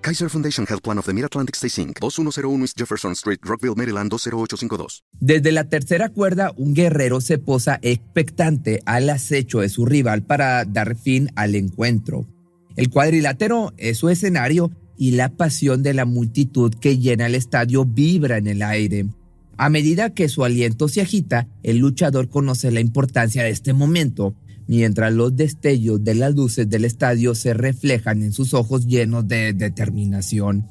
Kaiser Foundation Health Plan of the Mid-Atlantic Stay Inc., 2101 East Jefferson Street, Rockville, Maryland, 20852. Desde la tercera cuerda, un guerrero se posa expectante al acecho de su rival para dar fin al encuentro. El cuadrilátero es su escenario y la pasión de la multitud que llena el estadio vibra en el aire. A medida que su aliento se agita, el luchador conoce la importancia de este momento mientras los destellos de las luces del estadio se reflejan en sus ojos llenos de determinación.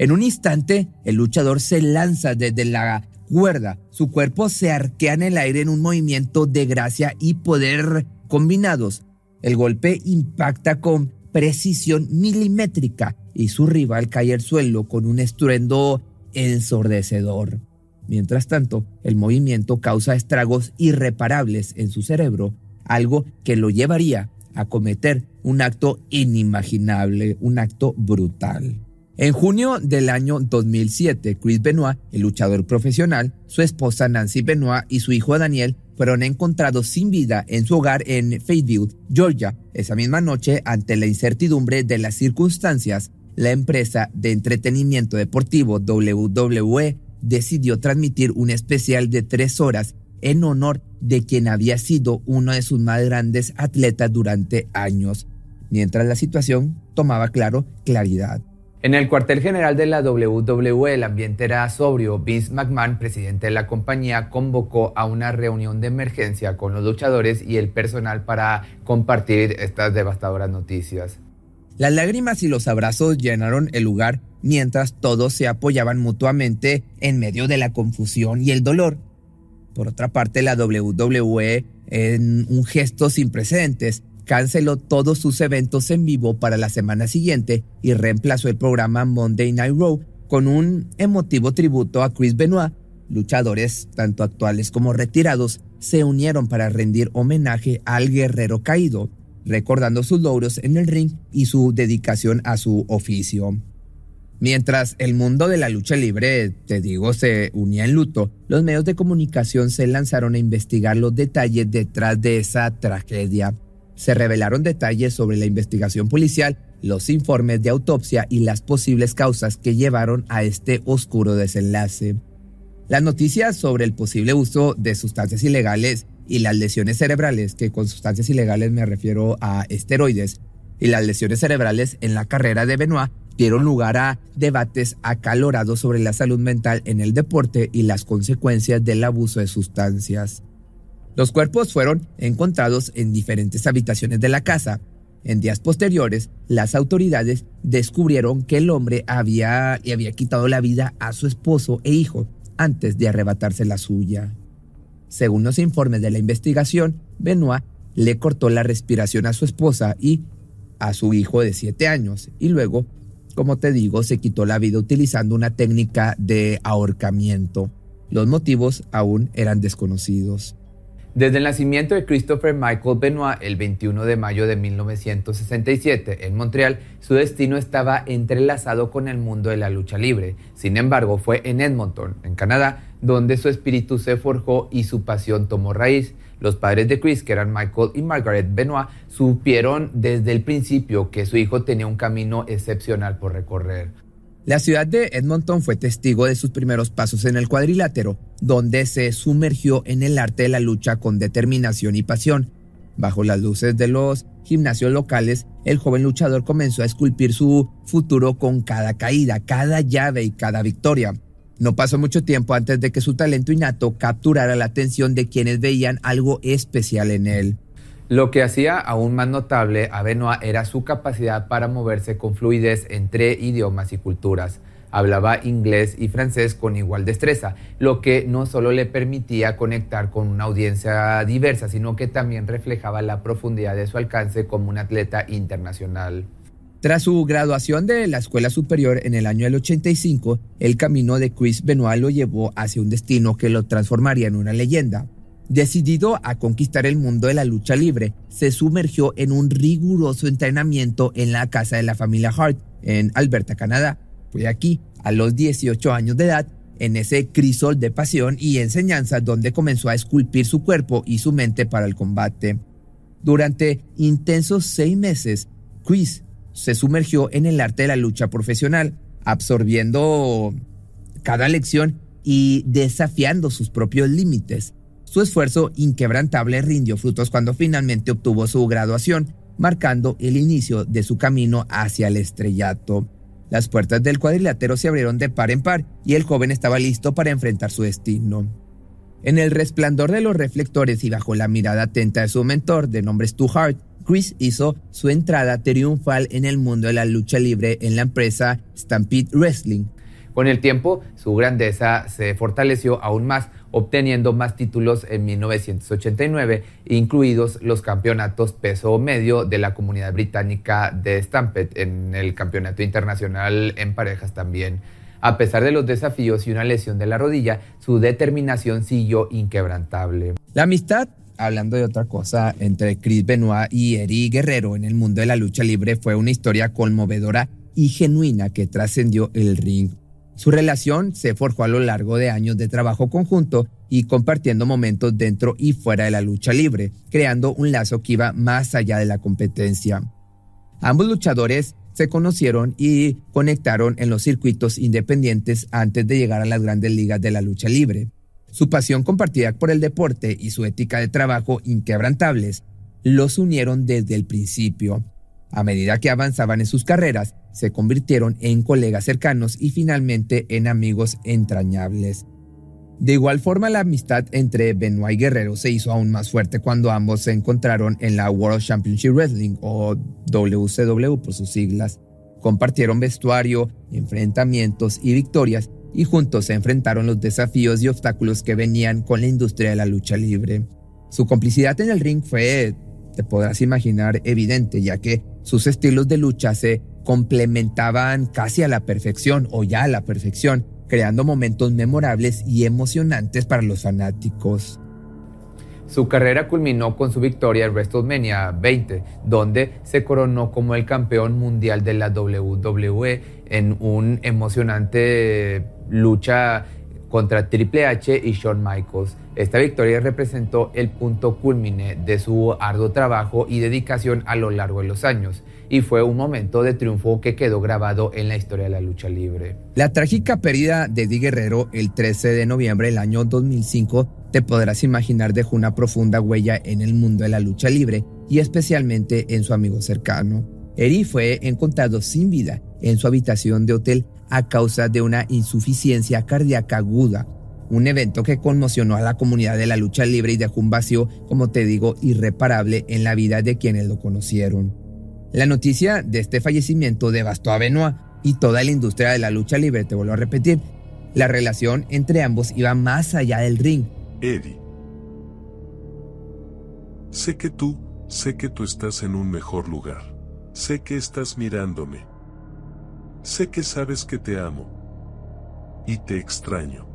En un instante, el luchador se lanza desde la cuerda, su cuerpo se arquea en el aire en un movimiento de gracia y poder combinados. El golpe impacta con precisión milimétrica y su rival cae al suelo con un estruendo ensordecedor. Mientras tanto, el movimiento causa estragos irreparables en su cerebro algo que lo llevaría a cometer un acto inimaginable, un acto brutal. En junio del año 2007, Chris Benoit, el luchador profesional, su esposa Nancy Benoit y su hijo Daniel fueron encontrados sin vida en su hogar en Fayetteville, Georgia. Esa misma noche, ante la incertidumbre de las circunstancias, la empresa de entretenimiento deportivo WWE decidió transmitir un especial de tres horas en honor de quien había sido uno de sus más grandes atletas durante años, mientras la situación tomaba claro claridad. En el cuartel general de la WWE el ambiente era sobrio. Vince McMahon, presidente de la compañía, convocó a una reunión de emergencia con los luchadores y el personal para compartir estas devastadoras noticias. Las lágrimas y los abrazos llenaron el lugar mientras todos se apoyaban mutuamente en medio de la confusión y el dolor. Por otra parte, la WWE, en un gesto sin precedentes, canceló todos sus eventos en vivo para la semana siguiente y reemplazó el programa Monday Night Raw con un emotivo tributo a Chris Benoit. Luchadores, tanto actuales como retirados, se unieron para rendir homenaje al guerrero caído, recordando sus logros en el ring y su dedicación a su oficio. Mientras el mundo de la lucha libre, te digo, se unía en luto, los medios de comunicación se lanzaron a investigar los detalles detrás de esa tragedia. Se revelaron detalles sobre la investigación policial, los informes de autopsia y las posibles causas que llevaron a este oscuro desenlace. Las noticias sobre el posible uso de sustancias ilegales y las lesiones cerebrales, que con sustancias ilegales me refiero a esteroides, y las lesiones cerebrales en la carrera de Benoit dieron lugar a debates acalorados sobre la salud mental en el deporte y las consecuencias del abuso de sustancias. Los cuerpos fueron encontrados en diferentes habitaciones de la casa. En días posteriores, las autoridades descubrieron que el hombre había, le había quitado la vida a su esposo e hijo antes de arrebatarse la suya. Según los informes de la investigación, Benoit le cortó la respiración a su esposa y a su hijo de siete años y luego como te digo, se quitó la vida utilizando una técnica de ahorcamiento. Los motivos aún eran desconocidos. Desde el nacimiento de Christopher Michael Benoit el 21 de mayo de 1967 en Montreal, su destino estaba entrelazado con el mundo de la lucha libre. Sin embargo, fue en Edmonton, en Canadá, donde su espíritu se forjó y su pasión tomó raíz. Los padres de Chris, que eran Michael y Margaret Benoit, supieron desde el principio que su hijo tenía un camino excepcional por recorrer. La ciudad de Edmonton fue testigo de sus primeros pasos en el cuadrilátero, donde se sumergió en el arte de la lucha con determinación y pasión. Bajo las luces de los gimnasios locales, el joven luchador comenzó a esculpir su futuro con cada caída, cada llave y cada victoria. No pasó mucho tiempo antes de que su talento innato capturara la atención de quienes veían algo especial en él. Lo que hacía aún más notable a Benoit era su capacidad para moverse con fluidez entre idiomas y culturas. Hablaba inglés y francés con igual destreza, lo que no solo le permitía conectar con una audiencia diversa, sino que también reflejaba la profundidad de su alcance como un atleta internacional. Tras su graduación de la escuela superior en el año del 85, el camino de Chris Benoit lo llevó hacia un destino que lo transformaría en una leyenda. Decidido a conquistar el mundo de la lucha libre, se sumergió en un riguroso entrenamiento en la casa de la familia Hart en Alberta, Canadá. Fue aquí, a los 18 años de edad, en ese crisol de pasión y enseñanza donde comenzó a esculpir su cuerpo y su mente para el combate. Durante intensos seis meses, Chris se sumergió en el arte de la lucha profesional, absorbiendo cada lección y desafiando sus propios límites. Su esfuerzo inquebrantable rindió frutos cuando finalmente obtuvo su graduación, marcando el inicio de su camino hacia el estrellato. Las puertas del cuadrilátero se abrieron de par en par y el joven estaba listo para enfrentar su destino. En el resplandor de los reflectores y bajo la mirada atenta de su mentor, de nombre Stu Hart, Chris hizo su entrada triunfal en el mundo de la lucha libre en la empresa Stampede Wrestling. Con el tiempo, su grandeza se fortaleció aún más, obteniendo más títulos en 1989, incluidos los campeonatos peso medio de la comunidad británica de Stampede, en el campeonato internacional en parejas también. A pesar de los desafíos y una lesión de la rodilla, su determinación siguió inquebrantable. La amistad hablando de otra cosa, entre Chris Benoit y Eddie Guerrero en el mundo de la lucha libre fue una historia conmovedora y genuina que trascendió el ring. Su relación se forjó a lo largo de años de trabajo conjunto y compartiendo momentos dentro y fuera de la lucha libre, creando un lazo que iba más allá de la competencia. Ambos luchadores se conocieron y conectaron en los circuitos independientes antes de llegar a las grandes ligas de la lucha libre. Su pasión compartida por el deporte y su ética de trabajo inquebrantables los unieron desde el principio. A medida que avanzaban en sus carreras, se convirtieron en colegas cercanos y finalmente en amigos entrañables. De igual forma, la amistad entre Benoit y Guerrero se hizo aún más fuerte cuando ambos se encontraron en la World Championship Wrestling o WCW por sus siglas. Compartieron vestuario, enfrentamientos y victorias y juntos se enfrentaron los desafíos y obstáculos que venían con la industria de la lucha libre. Su complicidad en el ring fue, te podrás imaginar, evidente, ya que sus estilos de lucha se complementaban casi a la perfección o ya a la perfección, creando momentos memorables y emocionantes para los fanáticos. Su carrera culminó con su victoria en WrestleMania 20, donde se coronó como el campeón mundial de la WWE en un emocionante lucha contra Triple H y Shawn Michaels. Esta victoria representó el punto culmine de su arduo trabajo y dedicación a lo largo de los años y fue un momento de triunfo que quedó grabado en la historia de la lucha libre. La trágica pérdida de Eddie Guerrero el 13 de noviembre del año 2005, te podrás imaginar, dejó una profunda huella en el mundo de la lucha libre y especialmente en su amigo cercano. Eddie fue encontrado sin vida en su habitación de hotel a causa de una insuficiencia cardíaca aguda, un evento que conmocionó a la comunidad de la lucha libre y dejó un vacío, como te digo, irreparable en la vida de quienes lo conocieron. La noticia de este fallecimiento devastó a Benoit y toda la industria de la lucha libre, te vuelvo a repetir. La relación entre ambos iba más allá del ring. Eddie. Sé que tú, sé que tú estás en un mejor lugar. Sé que estás mirándome. Sé que sabes que te amo. Y te extraño.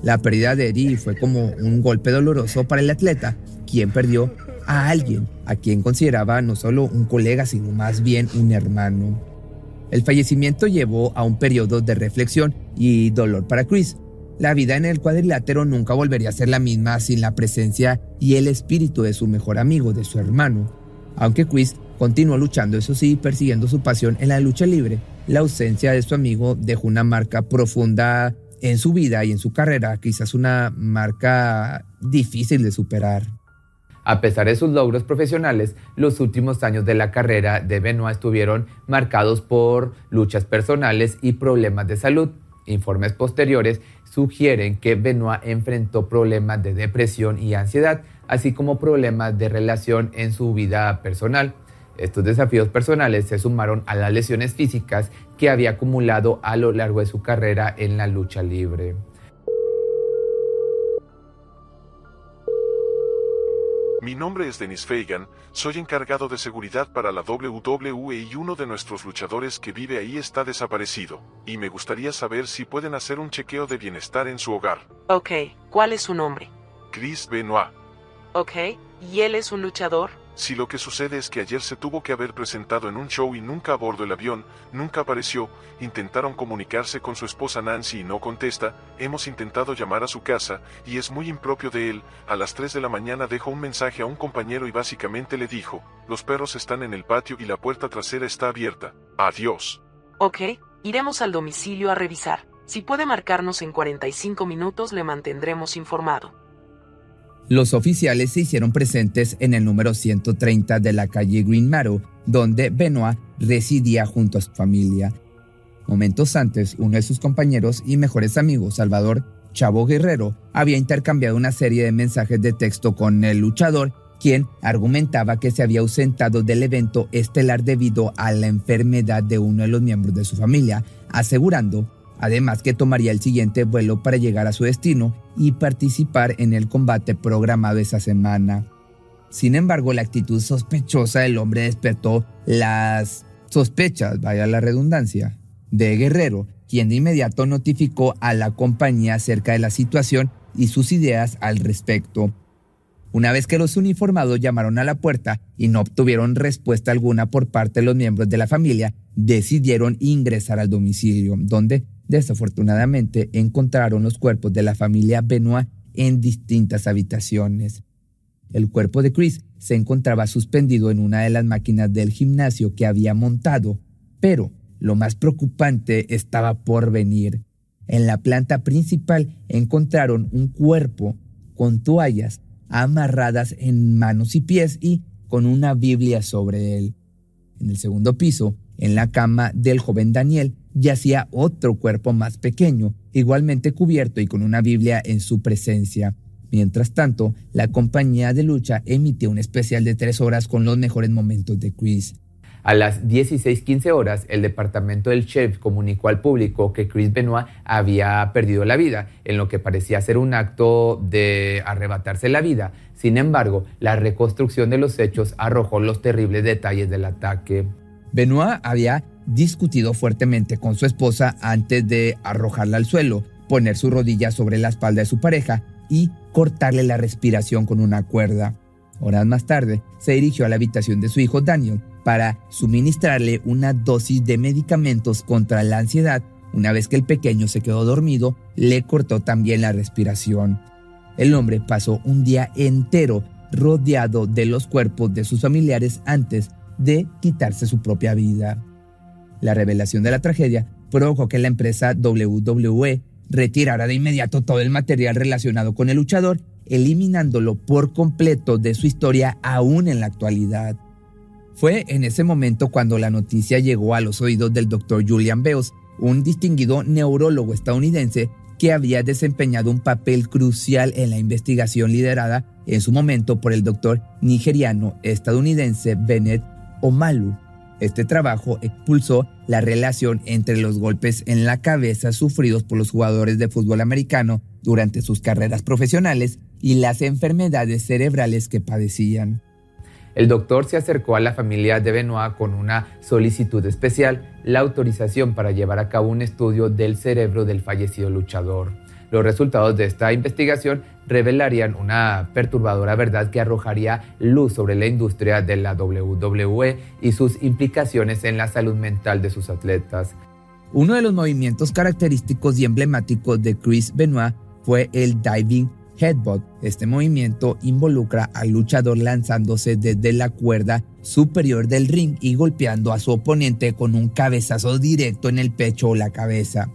La pérdida de Eddie fue como un golpe doloroso para el atleta, quien perdió a alguien a quien consideraba no solo un colega, sino más bien un hermano. El fallecimiento llevó a un periodo de reflexión y dolor para Chris. La vida en el cuadrilátero nunca volvería a ser la misma sin la presencia y el espíritu de su mejor amigo, de su hermano. Aunque Chris continuó luchando, eso sí, persiguiendo su pasión en la lucha libre, la ausencia de su amigo dejó una marca profunda en su vida y en su carrera, quizás una marca difícil de superar. A pesar de sus logros profesionales, los últimos años de la carrera de Benoit estuvieron marcados por luchas personales y problemas de salud. Informes posteriores sugieren que Benoit enfrentó problemas de depresión y ansiedad, así como problemas de relación en su vida personal. Estos desafíos personales se sumaron a las lesiones físicas que había acumulado a lo largo de su carrera en la lucha libre. Mi nombre es Dennis Fagan, soy encargado de seguridad para la WWE y uno de nuestros luchadores que vive ahí está desaparecido, y me gustaría saber si pueden hacer un chequeo de bienestar en su hogar. Ok, ¿cuál es su nombre? Chris Benoit. Ok, ¿y él es un luchador? Si lo que sucede es que ayer se tuvo que haber presentado en un show y nunca abordó el avión, nunca apareció, intentaron comunicarse con su esposa Nancy y no contesta, hemos intentado llamar a su casa, y es muy impropio de él, a las 3 de la mañana dejó un mensaje a un compañero y básicamente le dijo, los perros están en el patio y la puerta trasera está abierta, adiós. Ok, iremos al domicilio a revisar. Si puede marcarnos en 45 minutos le mantendremos informado. Los oficiales se hicieron presentes en el número 130 de la calle Green Meadow, donde Benoit residía junto a su familia. Momentos antes, uno de sus compañeros y mejores amigos, Salvador Chavo Guerrero, había intercambiado una serie de mensajes de texto con el luchador, quien argumentaba que se había ausentado del evento estelar debido a la enfermedad de uno de los miembros de su familia, asegurando además que tomaría el siguiente vuelo para llegar a su destino y participar en el combate programado esa semana. Sin embargo, la actitud sospechosa del hombre despertó las sospechas, vaya la redundancia, de Guerrero, quien de inmediato notificó a la compañía acerca de la situación y sus ideas al respecto. Una vez que los uniformados llamaron a la puerta y no obtuvieron respuesta alguna por parte de los miembros de la familia, decidieron ingresar al domicilio, donde Desafortunadamente, encontraron los cuerpos de la familia Benoit en distintas habitaciones. El cuerpo de Chris se encontraba suspendido en una de las máquinas del gimnasio que había montado, pero lo más preocupante estaba por venir. En la planta principal encontraron un cuerpo con toallas amarradas en manos y pies y con una Biblia sobre él. En el segundo piso, en la cama del joven Daniel, yacía otro cuerpo más pequeño, igualmente cubierto y con una Biblia en su presencia. Mientras tanto, la compañía de lucha emitió un especial de tres horas con los mejores momentos de Chris. A las 16:15 horas, el departamento del sheriff comunicó al público que Chris Benoit había perdido la vida, en lo que parecía ser un acto de arrebatarse la vida. Sin embargo, la reconstrucción de los hechos arrojó los terribles detalles del ataque. Benoit había discutido fuertemente con su esposa antes de arrojarla al suelo, poner su rodilla sobre la espalda de su pareja y cortarle la respiración con una cuerda. Horas más tarde, se dirigió a la habitación de su hijo Daniel para suministrarle una dosis de medicamentos contra la ansiedad. Una vez que el pequeño se quedó dormido, le cortó también la respiración. El hombre pasó un día entero rodeado de los cuerpos de sus familiares antes de quitarse su propia vida. La revelación de la tragedia provocó que la empresa WWE retirara de inmediato todo el material relacionado con el luchador, eliminándolo por completo de su historia aún en la actualidad. Fue en ese momento cuando la noticia llegó a los oídos del Dr. Julian Beos, un distinguido neurólogo estadounidense que había desempeñado un papel crucial en la investigación liderada en su momento por el doctor nigeriano estadounidense Bennett Omalu. Este trabajo expulsó la relación entre los golpes en la cabeza sufridos por los jugadores de fútbol americano durante sus carreras profesionales y las enfermedades cerebrales que padecían. El doctor se acercó a la familia de Benoit con una solicitud especial, la autorización para llevar a cabo un estudio del cerebro del fallecido luchador. Los resultados de esta investigación revelarían una perturbadora verdad que arrojaría luz sobre la industria de la WWE y sus implicaciones en la salud mental de sus atletas. Uno de los movimientos característicos y emblemáticos de Chris Benoit fue el diving headbutt. Este movimiento involucra al luchador lanzándose desde la cuerda superior del ring y golpeando a su oponente con un cabezazo directo en el pecho o la cabeza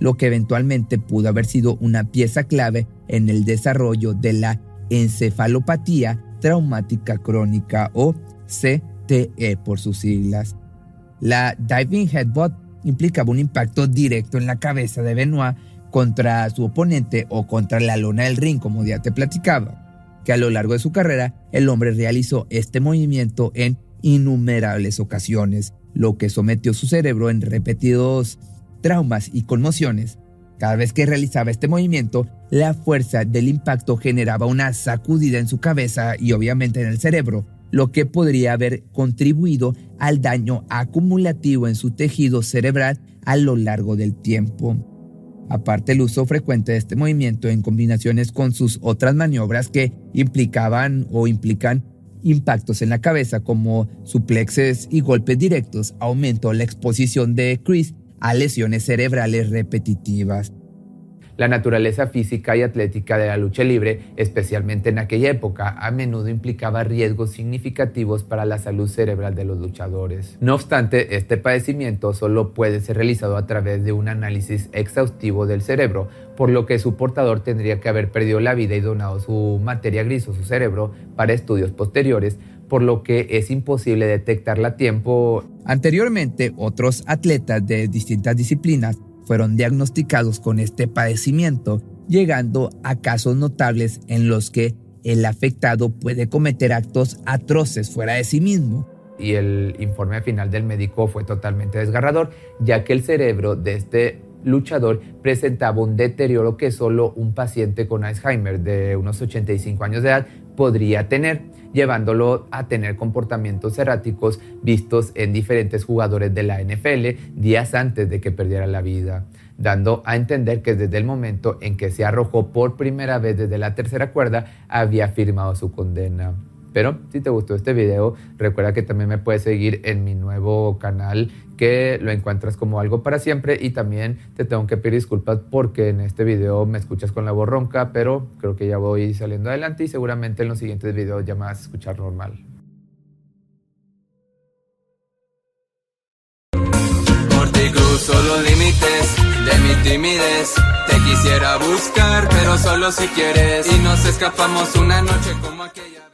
lo que eventualmente pudo haber sido una pieza clave en el desarrollo de la encefalopatía traumática crónica o CTE por sus siglas. La diving headbutt implicaba un impacto directo en la cabeza de Benoit contra su oponente o contra la lona del ring, como ya te platicaba, que a lo largo de su carrera el hombre realizó este movimiento en innumerables ocasiones, lo que sometió su cerebro en repetidos traumas y conmociones. Cada vez que realizaba este movimiento, la fuerza del impacto generaba una sacudida en su cabeza y obviamente en el cerebro, lo que podría haber contribuido al daño acumulativo en su tejido cerebral a lo largo del tiempo. Aparte el uso frecuente de este movimiento en combinaciones con sus otras maniobras que implicaban o implican impactos en la cabeza como suplexes y golpes directos aumentó la exposición de Chris a lesiones cerebrales repetitivas. La naturaleza física y atlética de la lucha libre, especialmente en aquella época, a menudo implicaba riesgos significativos para la salud cerebral de los luchadores. No obstante, este padecimiento solo puede ser realizado a través de un análisis exhaustivo del cerebro, por lo que su portador tendría que haber perdido la vida y donado su materia gris o su cerebro para estudios posteriores, por lo que es imposible detectarla a tiempo. Anteriormente, otros atletas de distintas disciplinas fueron diagnosticados con este padecimiento, llegando a casos notables en los que el afectado puede cometer actos atroces fuera de sí mismo. Y el informe final del médico fue totalmente desgarrador, ya que el cerebro de este luchador presentaba un deterioro que solo un paciente con Alzheimer de unos 85 años de edad podría tener, llevándolo a tener comportamientos erráticos vistos en diferentes jugadores de la NFL días antes de que perdiera la vida, dando a entender que desde el momento en que se arrojó por primera vez desde la tercera cuerda había firmado su condena. Pero si te gustó este video, recuerda que también me puedes seguir en mi nuevo canal que lo encuentras como algo para siempre y también te tengo que pedir disculpas porque en este video me escuchas con la voz ronca, pero creo que ya voy saliendo adelante y seguramente en los siguientes videos ya me vas a escuchar normal. Por ti cruzo los límites de mi timidez. Te quisiera buscar, pero solo si quieres. Y nos escapamos una noche como aquella.